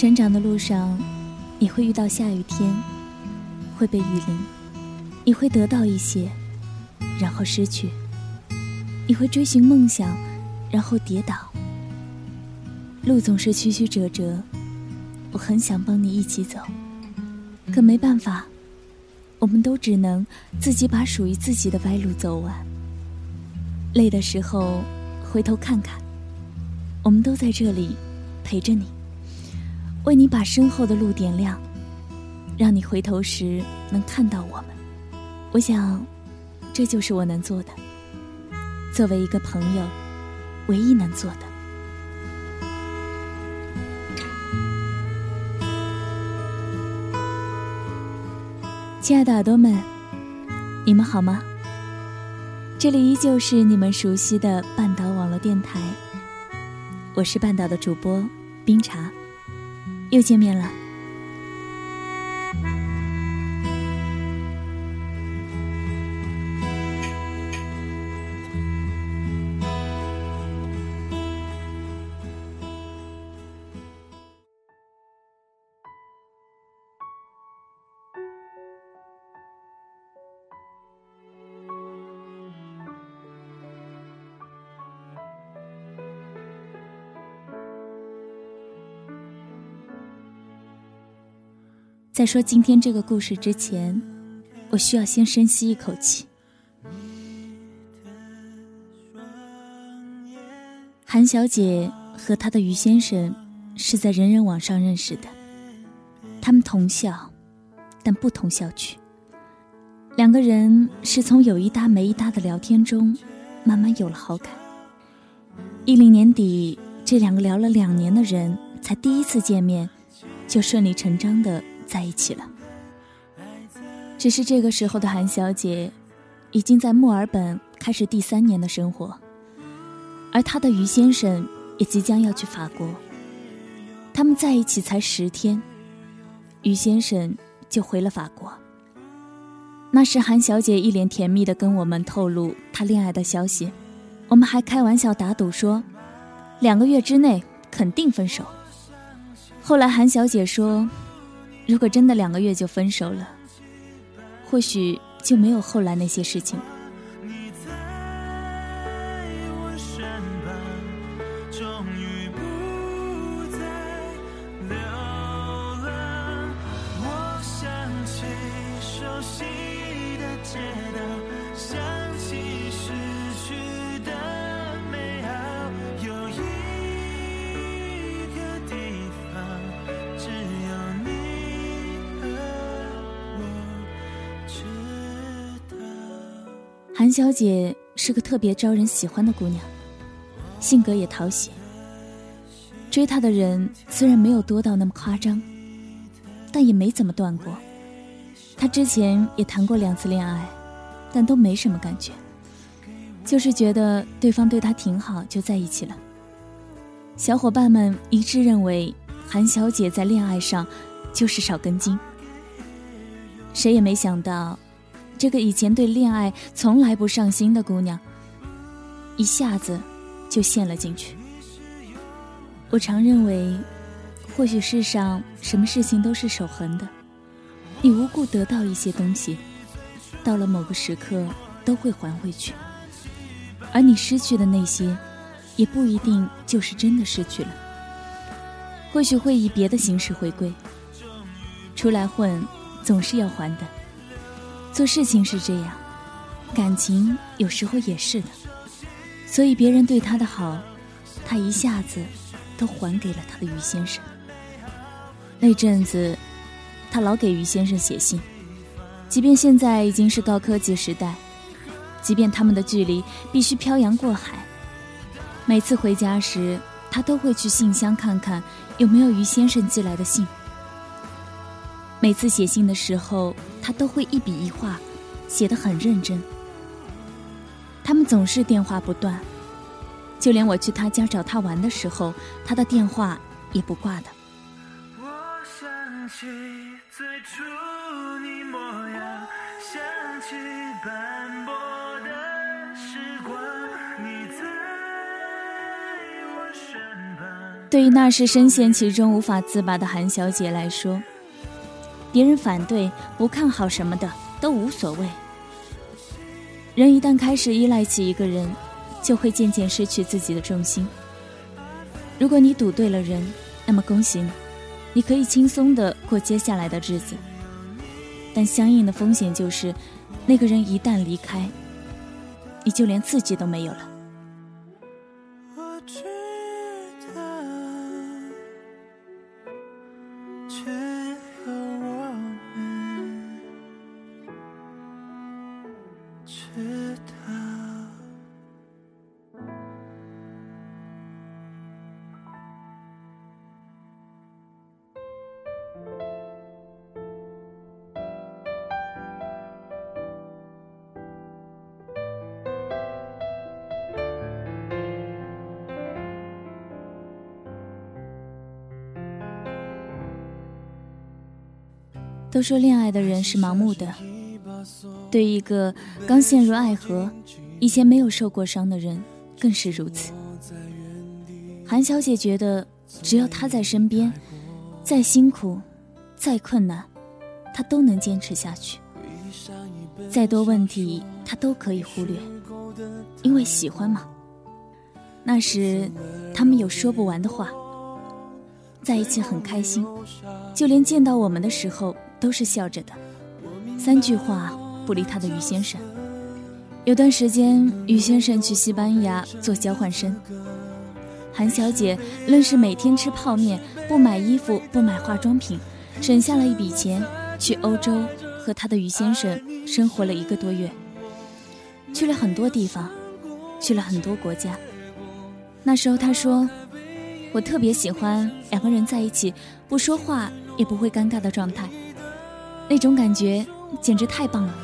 成长的路上，你会遇到下雨天，会被雨淋；你会得到一些，然后失去；你会追寻梦想，然后跌倒。路总是曲曲折折，我很想帮你一起走，可没办法，我们都只能自己把属于自己的歪路走完。累的时候，回头看看，我们都在这里陪着你。为你把身后的路点亮，让你回头时能看到我们。我想，这就是我能做的。作为一个朋友，唯一能做的。亲爱的耳朵们，你们好吗？这里依旧是你们熟悉的半岛网络电台，我是半岛的主播冰茶。又见面了。在说今天这个故事之前，我需要先深吸一口气。韩小姐和她的于先生是在人人网上认识的，他们同校，但不同校区。两个人是从有一搭没一搭的聊天中，慢慢有了好感。一零年底，这两个聊了两年的人才第一次见面，就顺理成章的。在一起了，只是这个时候的韩小姐，已经在墨尔本开始第三年的生活，而她的于先生也即将要去法国。他们在一起才十天，于先生就回了法国。那时韩小姐一脸甜蜜的跟我们透露她恋爱的消息，我们还开玩笑打赌说，两个月之内肯定分手。后来韩小姐说。如果真的两个月就分手了，或许就没有后来那些事情了。韩小姐是个特别招人喜欢的姑娘，性格也讨喜。追她的人虽然没有多到那么夸张，但也没怎么断过。她之前也谈过两次恋爱，但都没什么感觉，就是觉得对方对她挺好，就在一起了。小伙伴们一致认为，韩小姐在恋爱上就是少根筋。谁也没想到。这个以前对恋爱从来不上心的姑娘，一下子就陷了进去。我常认为，或许世上什么事情都是守恒的，你无故得到一些东西，到了某个时刻都会还回去；而你失去的那些，也不一定就是真的失去了，或许会以别的形式回归。出来混，总是要还的。做事情是这样，感情有时候也是的。所以别人对他的好，他一下子都还给了他的于先生。那阵子，他老给于先生写信，即便现在已经是高科技时代，即便他们的距离必须漂洋过海，每次回家时，他都会去信箱看看有没有于先生寄来的信。每次写信的时候，他都会一笔一画，写得很认真。他们总是电话不断，就连我去他家找他玩的时候，他的电话也不挂的。我想起最初你模样，想起斑驳的时光，你在我身旁对于那时深陷其中无法自拔的韩小姐来说。别人反对、不看好什么的都无所谓。人一旦开始依赖起一个人，就会渐渐失去自己的重心。如果你赌对了人，那么恭喜你，你可以轻松的过接下来的日子。但相应的风险就是，那个人一旦离开，你就连自己都没有了。都说恋爱的人是盲目的，对一个刚陷入爱河、以前没有受过伤的人更是如此。韩小姐觉得，只要他在身边，再辛苦、再困难，她都能坚持下去；再多问题，她都可以忽略，因为喜欢嘛。那时，他们有说不完的话，在一起很开心，就连见到我们的时候。都是笑着的，三句话不离他的于先生。有段时间，于先生去西班牙做交换生，韩小姐愣是每天吃泡面，不买衣服，不买化妆品，省下了一笔钱，去欧洲和他的于先生生活了一个多月，去了很多地方，去了很多国家。那时候他说：“我特别喜欢两个人在一起，不说话也不会尴尬的状态。”那种感觉简直太棒了。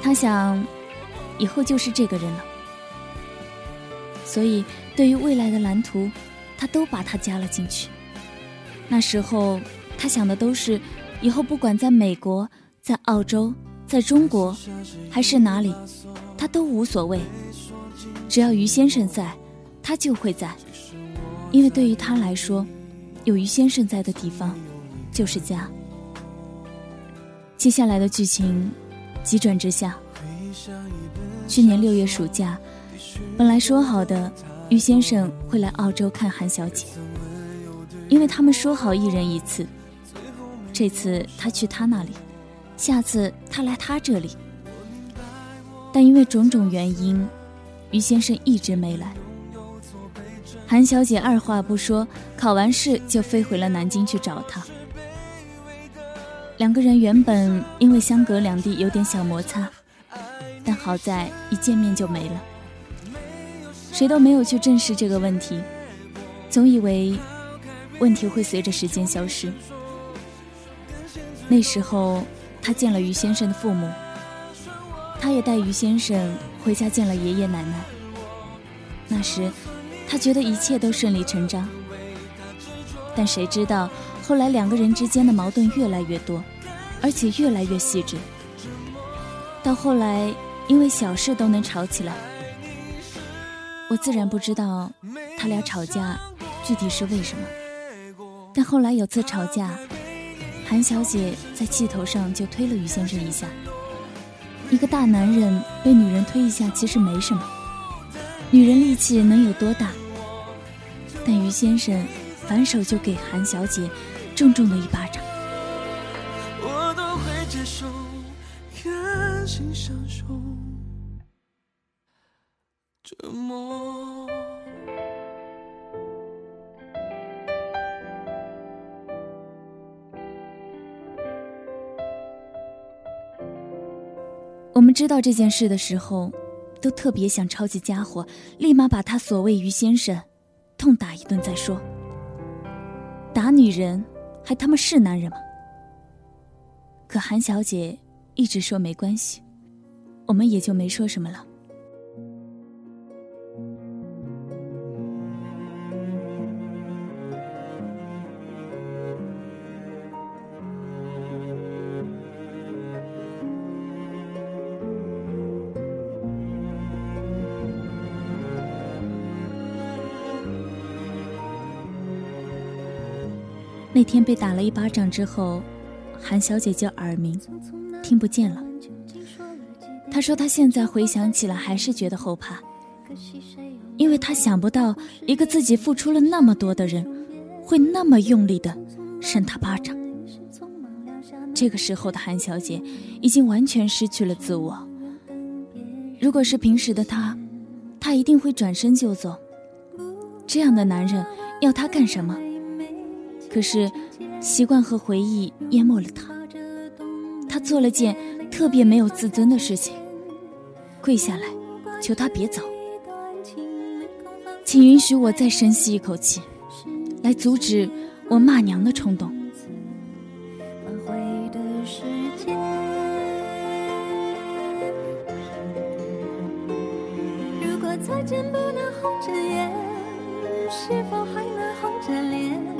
他想，以后就是这个人了，所以对于未来的蓝图，他都把他加了进去。那时候，他想的都是。以后不管在美国、在澳洲、在中国，还是哪里，他都无所谓。只要于先生在，他就会在，因为对于他来说，有于先生在的地方，就是家。接下来的剧情急转直下。去年六月暑假，本来说好的于先生会来澳洲看韩小姐，因为他们说好一人一次。这次他去他那里，下次他来他这里。但因为种种原因，于先生一直没来。韩小姐二话不说，考完试就飞回了南京去找他。两个人原本因为相隔两地有点小摩擦，但好在一见面就没了。谁都没有去正视这个问题，总以为问题会随着时间消失。那时候，他见了于先生的父母，他也带于先生回家见了爷爷奶奶。那时，他觉得一切都顺理成章。但谁知道，后来两个人之间的矛盾越来越多，而且越来越细致。到后来，因为小事都能吵起来。我自然不知道他俩吵架具体是为什么，但后来有次吵架。韩小姐在气头上就推了于先生一下。一个大男人被女人推一下其实没什么，女人力气能有多大？但于先生反手就给韩小姐重重的一巴掌。我都会接受，甘心享受折磨。我们知道这件事的时候，都特别想抄起家伙，立马把他所谓于先生痛打一顿再说。打女人还他妈是男人吗？可韩小姐一直说没关系，我们也就没说什么了。那天被打了一巴掌之后，韩小姐就耳鸣，听不见了。她说她现在回想起来还是觉得后怕，因为她想不到一个自己付出了那么多的人，会那么用力的扇她巴掌。这个时候的韩小姐已经完全失去了自我。如果是平时的她，她一定会转身就走。这样的男人要她干什么？可是，习惯和回忆淹没了他。他做了件特别没有自尊的事情，跪下来求他别走，请允许我再深吸一口气，来阻止我骂娘的冲动。如果再见不能红着眼，是否还能红着脸？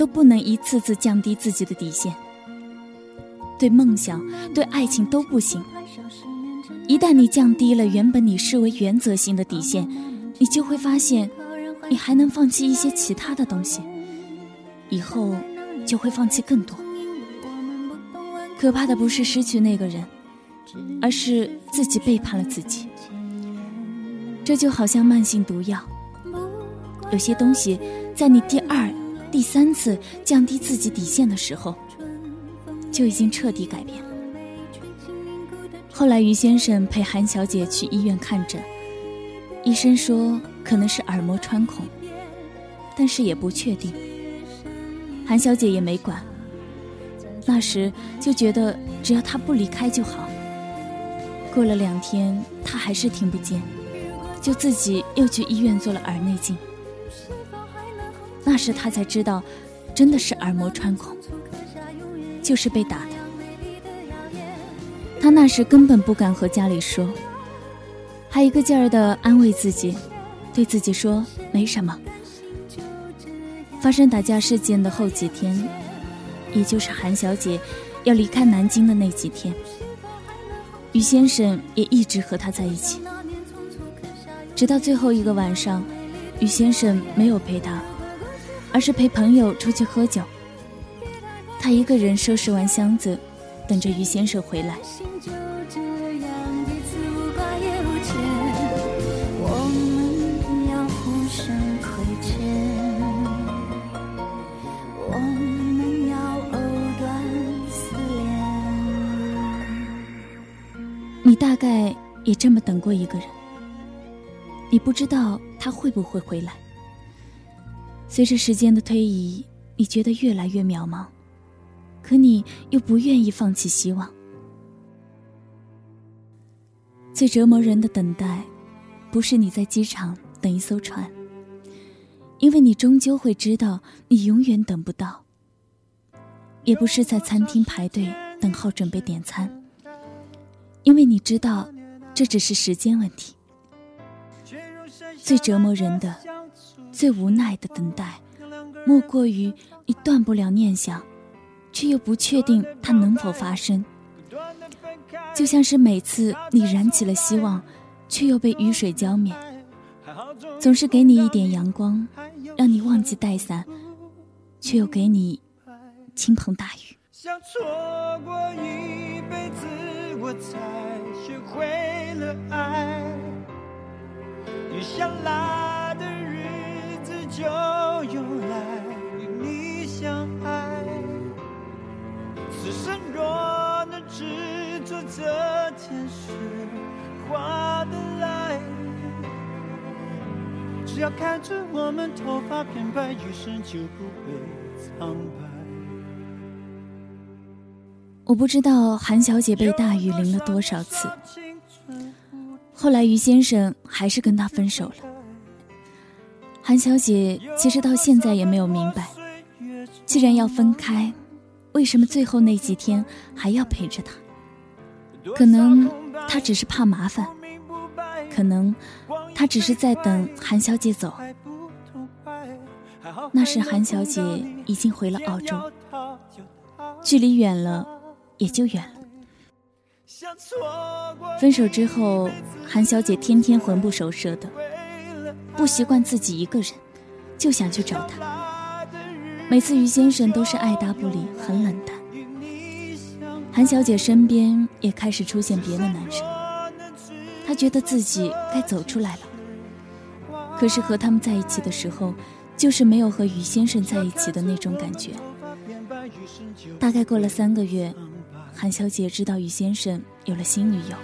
都不能一次次降低自己的底线，对梦想、对爱情都不行。一旦你降低了原本你视为原则性的底线，你就会发现，你还能放弃一些其他的东西，以后就会放弃更多。可怕的不是失去那个人，而是自己背叛了自己。这就好像慢性毒药，有些东西在你第二。第三次降低自己底线的时候，就已经彻底改变了。后来于先生陪韩小姐去医院看诊，医生说可能是耳膜穿孔，但是也不确定。韩小姐也没管，那时就觉得只要他不离开就好。过了两天，他还是听不见，就自己又去医院做了耳内镜。那时他才知道，真的是耳膜穿孔，就是被打的。他那时根本不敢和家里说，还一个劲儿的安慰自己，对自己说没什么。发生打架事件的后几天，也就是韩小姐要离开南京的那几天，于先生也一直和她在一起，直到最后一个晚上，于先生没有陪她。而是陪朋友出去喝酒。他一个人收拾完箱子，等着于先生回来。你大概也这么等过一个人，你不知道他会不会回来。随着时间的推移，你觉得越来越渺茫，可你又不愿意放弃希望。最折磨人的等待，不是你在机场等一艘船，因为你终究会知道，你永远等不到。也不是在餐厅排队等候准备点餐，因为你知道，这只是时间问题。最折磨人的、最无奈的等待，莫过于你断不了念想，却又不确定它能否发生。就像是每次你燃起了希望，却又被雨水浇灭。总是给你一点阳光，让你忘记带伞，却又给你倾盆大雨。想错过一辈子，我才学会了爱。这件事，划得来。只要看着我们头发变白，余生就不会苍白。我不知道韩小姐被大雨淋了多少次，后来于先生还是跟她分手了。韩小姐其实到现在也没有明白，既然要分开，为什么最后那几天还要陪着他？可能他只是怕麻烦，可能他只是在等韩小姐走。那时韩小姐已经回了澳洲，距离远了也就远了。分手之后，韩小姐天天魂不守舍的，不习惯自己一个人，就想去找他。每次于先生都是爱答不理，很冷淡。韩小姐身边也开始出现别的男生，她觉得自己该走出来了。可是和他们在一起的时候，就是没有和于先生在一起的那种感觉。大概过了三个月，韩小姐知道于先生有了新女友。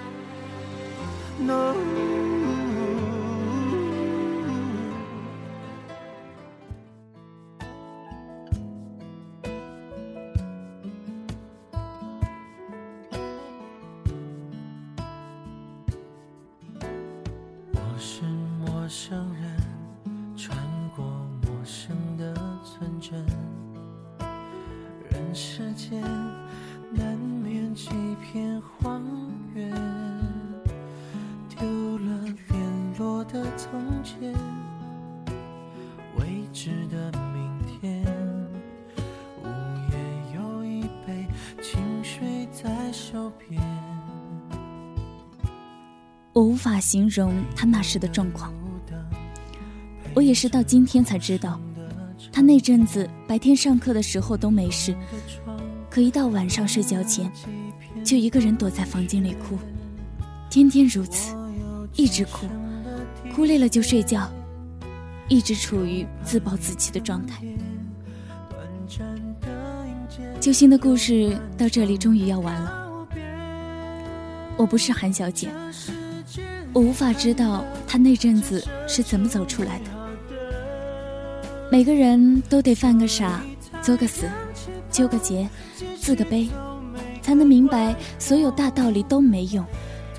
我无法形容他那时的状况。我也是到今天才知道，他那阵子白天上课的时候都没事，可一到晚上睡觉前，就一个人躲在房间里哭，天天如此，一直哭，哭累了就睡觉，一直处于自暴自弃的状态。揪心的故事到这里终于要完了。我不是韩小姐。我无法知道他那阵子是怎么走出来的。每个人都得犯个傻，作个死，纠个结，自个悲，才能明白所有大道理都没用，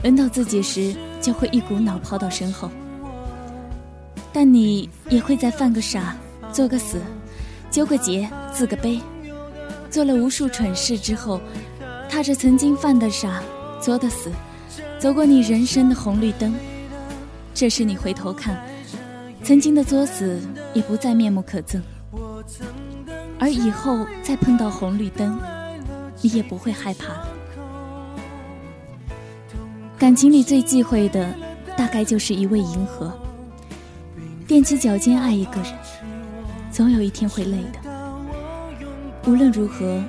轮到自己时就会一股脑抛到身后。但你也会在犯个傻，作个死，纠个结，自个悲，做了无数蠢事之后，踏着曾经犯的傻，作的死。走过你人生的红绿灯，这时你回头看，曾经的作死已不再面目可憎，而以后再碰到红绿灯，你也不会害怕了。感情里最忌讳的，大概就是一味迎合，踮起脚尖爱一个人，总有一天会累的。无论如何，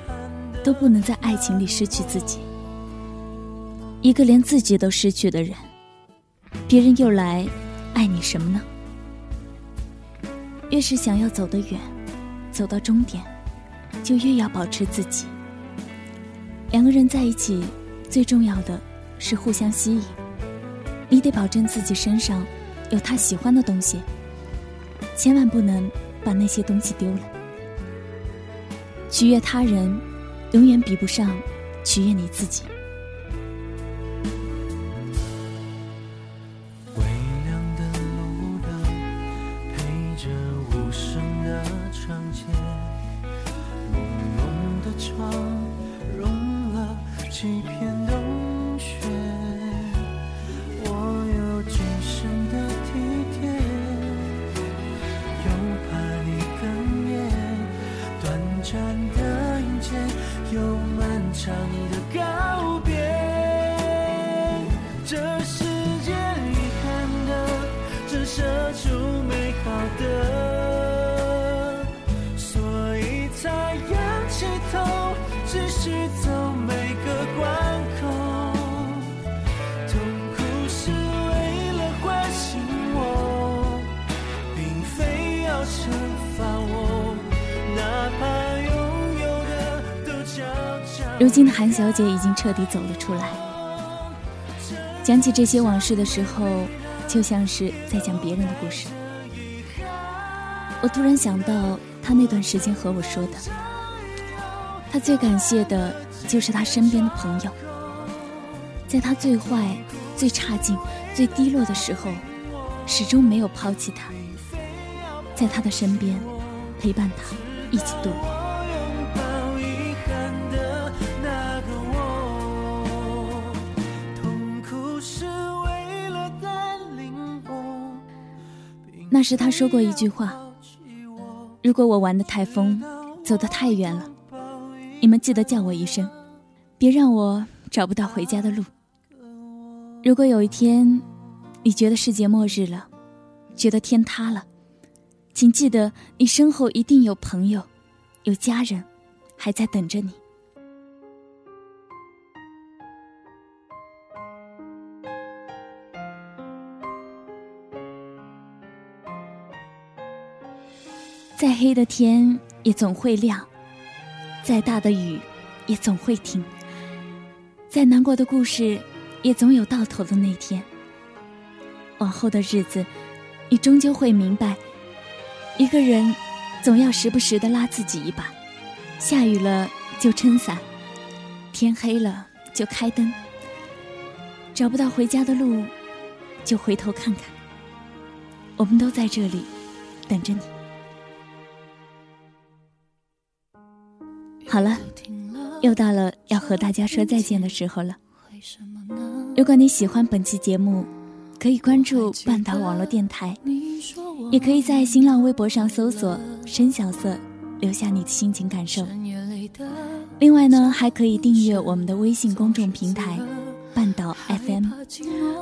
都不能在爱情里失去自己。一个连自己都失去的人，别人又来爱你什么呢？越是想要走得远，走到终点，就越要保持自己。两个人在一起，最重要的是互相吸引。你得保证自己身上有他喜欢的东西，千万不能把那些东西丢了。取悦他人，永远比不上取悦你自己。如今的韩小姐已经彻底走了出来。讲起这些往事的时候，就像是在讲别人的故事。我突然想到，她那段时间和我说的，她最感谢的就是她身边的朋友，在她最坏、最差劲、最低落的时候，始终没有抛弃她，在她的身边陪伴她一起度过。那时他说过一句话：“如果我玩得太疯，走得太远了，你们记得叫我一声，别让我找不到回家的路。如果有一天，你觉得世界末日了，觉得天塌了，请记得你身后一定有朋友，有家人，还在等着你。”再黑的天也总会亮，再大的雨也总会停，再难过的故事也总有到头的那天。往后的日子，你终究会明白，一个人总要时不时的拉自己一把，下雨了就撑伞，天黑了就开灯，找不到回家的路，就回头看看，我们都在这里等着你。好了，又到了要和大家说再见的时候了。如果你喜欢本期节目，可以关注半岛网络电台，也可以在新浪微博上搜索“深小色”，留下你的心情感受。另外呢，还可以订阅我们的微信公众平台“半岛 FM”，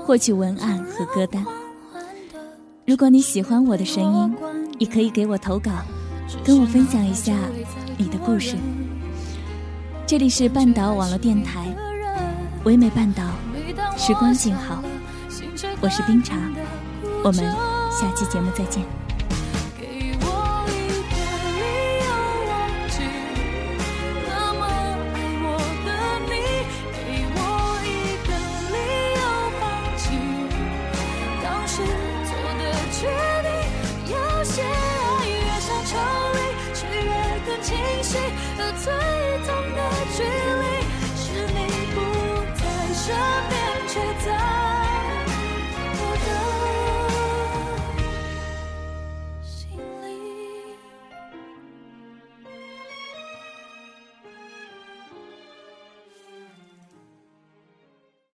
获取文案和歌单。如果你喜欢我的声音，也可以给我投稿，跟我分享一下你的故事。这里是半岛网络电台，唯美半岛，时光静好，我是冰茶，我们下期节目再见。